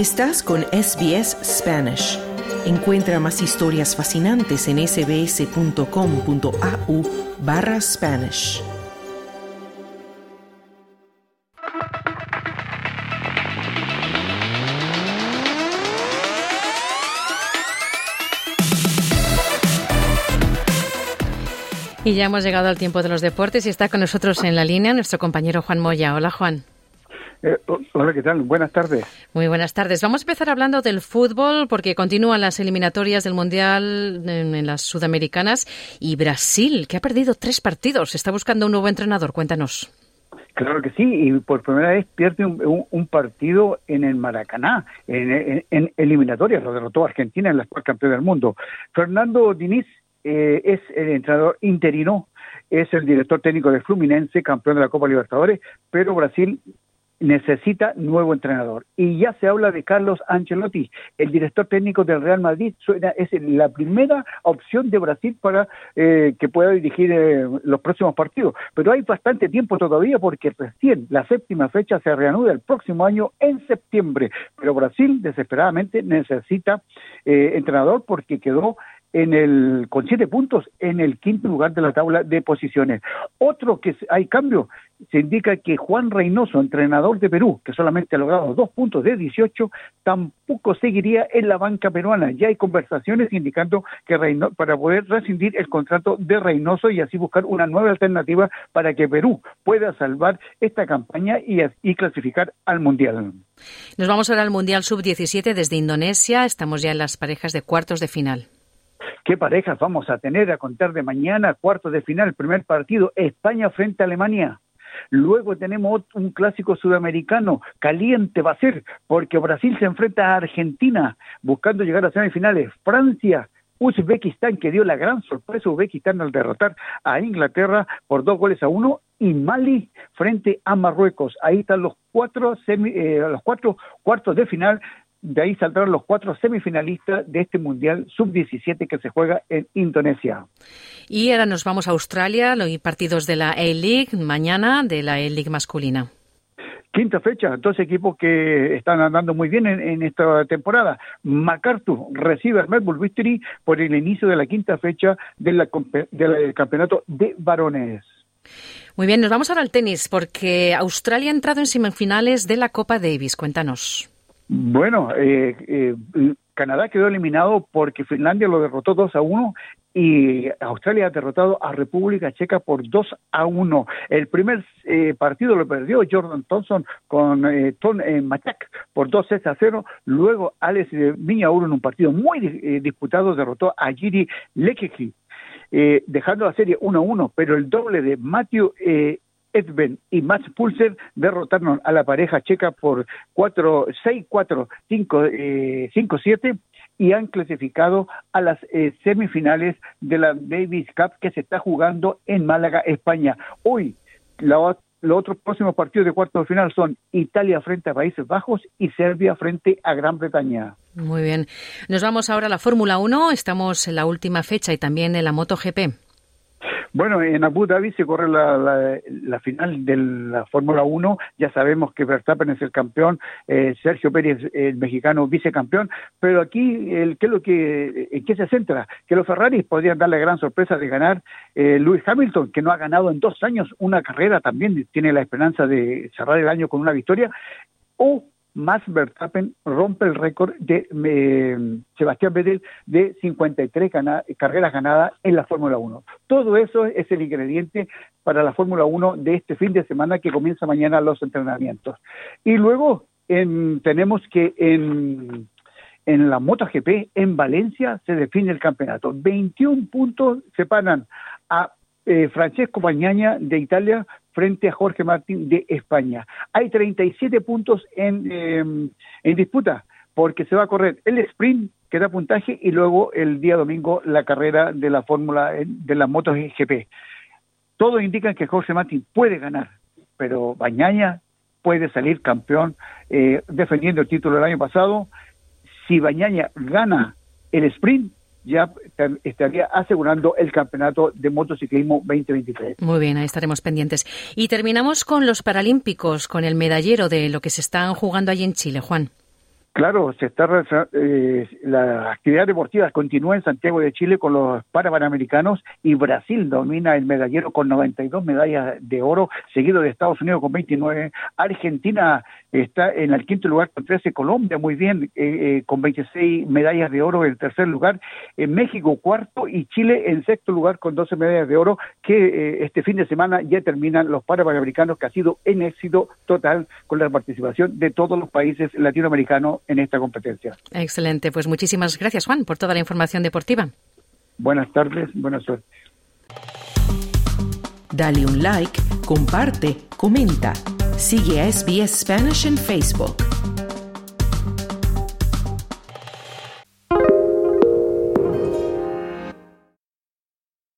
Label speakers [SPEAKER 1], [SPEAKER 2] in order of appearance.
[SPEAKER 1] Estás con SBS Spanish. Encuentra más historias fascinantes en sbs.com.au barra Spanish.
[SPEAKER 2] Y ya hemos llegado al tiempo de los deportes y está con nosotros en la línea nuestro compañero Juan Moya. Hola Juan.
[SPEAKER 3] Eh, hola, ¿qué tal? Buenas tardes.
[SPEAKER 2] Muy buenas tardes. Vamos a empezar hablando del fútbol porque continúan las eliminatorias del Mundial en, las sudamericanas y Brasil, que ha perdido tres partidos, está buscando un nuevo entrenador. Cuéntanos.
[SPEAKER 3] Claro que sí, y por primera vez pierde un, partido en el Maracaná, en, eliminatorias, lo derrotó Argentina en la actual campeón del mundo. Fernando Diniz eh, es el entrenador interino, es el director técnico de Fluminense, campeón de la Copa Libertadores, pero Brasil necesita nuevo entrenador. Y ya se habla de Carlos Ancelotti, el director técnico del Real Madrid, es la primera opción de Brasil para eh, que pueda dirigir eh, los próximos partidos. Pero hay bastante tiempo todavía porque recién la séptima fecha se reanuda el próximo año en septiembre. Pero Brasil desesperadamente necesita eh, entrenador porque quedó en el con siete puntos en el quinto lugar de la tabla de posiciones. Otro que hay cambio, se indica que Juan Reynoso, entrenador de Perú, que solamente ha logrado dos puntos de 18, tampoco seguiría en la banca peruana. Ya hay conversaciones indicando que para poder rescindir el contrato de Reynoso y así buscar una nueva alternativa para que Perú pueda salvar esta campaña y, clasificar al Mundial.
[SPEAKER 2] Nos vamos ahora al Mundial Sub-17 desde Indonesia. Estamos ya en las parejas de cuartos de final.
[SPEAKER 3] ¿Qué parejas vamos a tener a contar de mañana? Cuartos de final, primer partido, España frente a Alemania. Luego tenemos un clásico sudamericano, caliente va a ser, porque Brasil se enfrenta a Argentina, buscando llegar a semifinales. Francia, Uzbekistán, que dio la gran sorpresa Uzbekistán al derrotar a Inglaterra por dos goles a uno, y Mali frente a Marruecos. Ahí están los cuatro, eh, los cuatro cuartos de final de ahí saldrán los cuatro semifinalistas de este Mundial Sub-17 que se juega en Indonesia.
[SPEAKER 2] Y ahora nos vamos a Australia, los partidos de la A-League, mañana de la A-League masculina.
[SPEAKER 3] Quinta fecha, dos equipos que están andando muy bien en, esta temporada. MacArthur recibe al Melbourne Victory por el inicio de la quinta fecha del campeonato de varones.
[SPEAKER 2] Muy bien, nos vamos ahora al tenis porque Australia ha entrado en semifinales de la Copa Davis. Cuéntanos.
[SPEAKER 3] Bueno, eh, eh, Canadá quedó eliminado porque Finlandia lo derrotó 2 a 1 y Australia ha derrotado a República Checa por 2 a 1. El primer eh, partido lo perdió Jordan Thompson con eh, Tom eh, por 2 a 0. Luego Alex Viñauro en un partido muy disputado derrotó a Giri Lekeji. dejando la serie 1 a 1, pero el doble de Matthew Edben y Mats Pulser derrotaron a la pareja checa por 4, 6, 4, 5, 5, 7 y han clasificado a las eh, semifinales de la Davis Cup que se está jugando en Málaga, España. Hoy los otros próximos partidos de cuartos de final son Italia frente a Países Bajos y Serbia frente a Gran Bretaña.
[SPEAKER 2] Muy bien. Nos vamos ahora a la Fórmula 1. Estamos en la última fecha y también en la MotoGP.
[SPEAKER 3] Bueno, en Abu Dhabi se corre la, final de la Fórmula 1. Ya sabemos que Verstappen es el campeón, eh, Sergio Pérez, el mexicano, vicecampeón. Pero aquí, el, ¿qué es lo que, ¿en qué se centra? Que los Ferraris podrían dar la gran sorpresa de ganar eh, Lewis Hamilton, que no ha ganado en dos años una carrera, también tiene la esperanza de cerrar el año con una victoria. O Max Verstappen rompe el récord de eh, Sebastián Vettel de 53 carreras ganadas en la Fórmula 1. Todo eso es el ingrediente para la Fórmula 1 de este fin de semana que comienza mañana los entrenamientos. Y luego tenemos que en, en la MotoGP en Valencia se define el campeonato. 21 puntos separan a eh, Francesco Bañaña de Italia frente a Jorge Martín de España. Hay 37 puntos en, em, en disputa porque se va a correr el sprint que da puntaje y luego el día domingo la carrera de la fórmula de la MotoGP. Todos indican que Jorge Martín puede ganar, pero Bañaña puede salir campeón eh, defendiendo el título del año pasado. Si Bañaña gana el sprint, ya estaría asegurando el campeonato de motociclismo 2023.
[SPEAKER 2] Muy bien, ahí estaremos pendientes. Y terminamos con los Paralímpicos, con el medallero de lo que se están jugando allí en Chile, Juan.
[SPEAKER 3] Claro, se está eh, la actividad deportiva continúa en Santiago de Chile con los Panamericanos y Brasil domina el medallero con 92 medallas de oro, seguido de Estados Unidos con 29. Argentina está en el quinto lugar con 13, Colombia muy bien eh, eh, con 26 medallas de oro en tercer lugar, en México cuarto. Y Chile en sexto lugar con 12 medallas de oro que eh, este fin de semana ya terminan los Panamericanos que ha sido en éxito total con la participación de todos los países latinoamericanos en esta competencia.
[SPEAKER 2] Excelente, pues muchísimas gracias Juan por toda la información deportiva.
[SPEAKER 3] Buenas tardes, buena suerte.
[SPEAKER 1] Dale un like, comparte, comenta. Sigue a SBS Spanish en Facebook.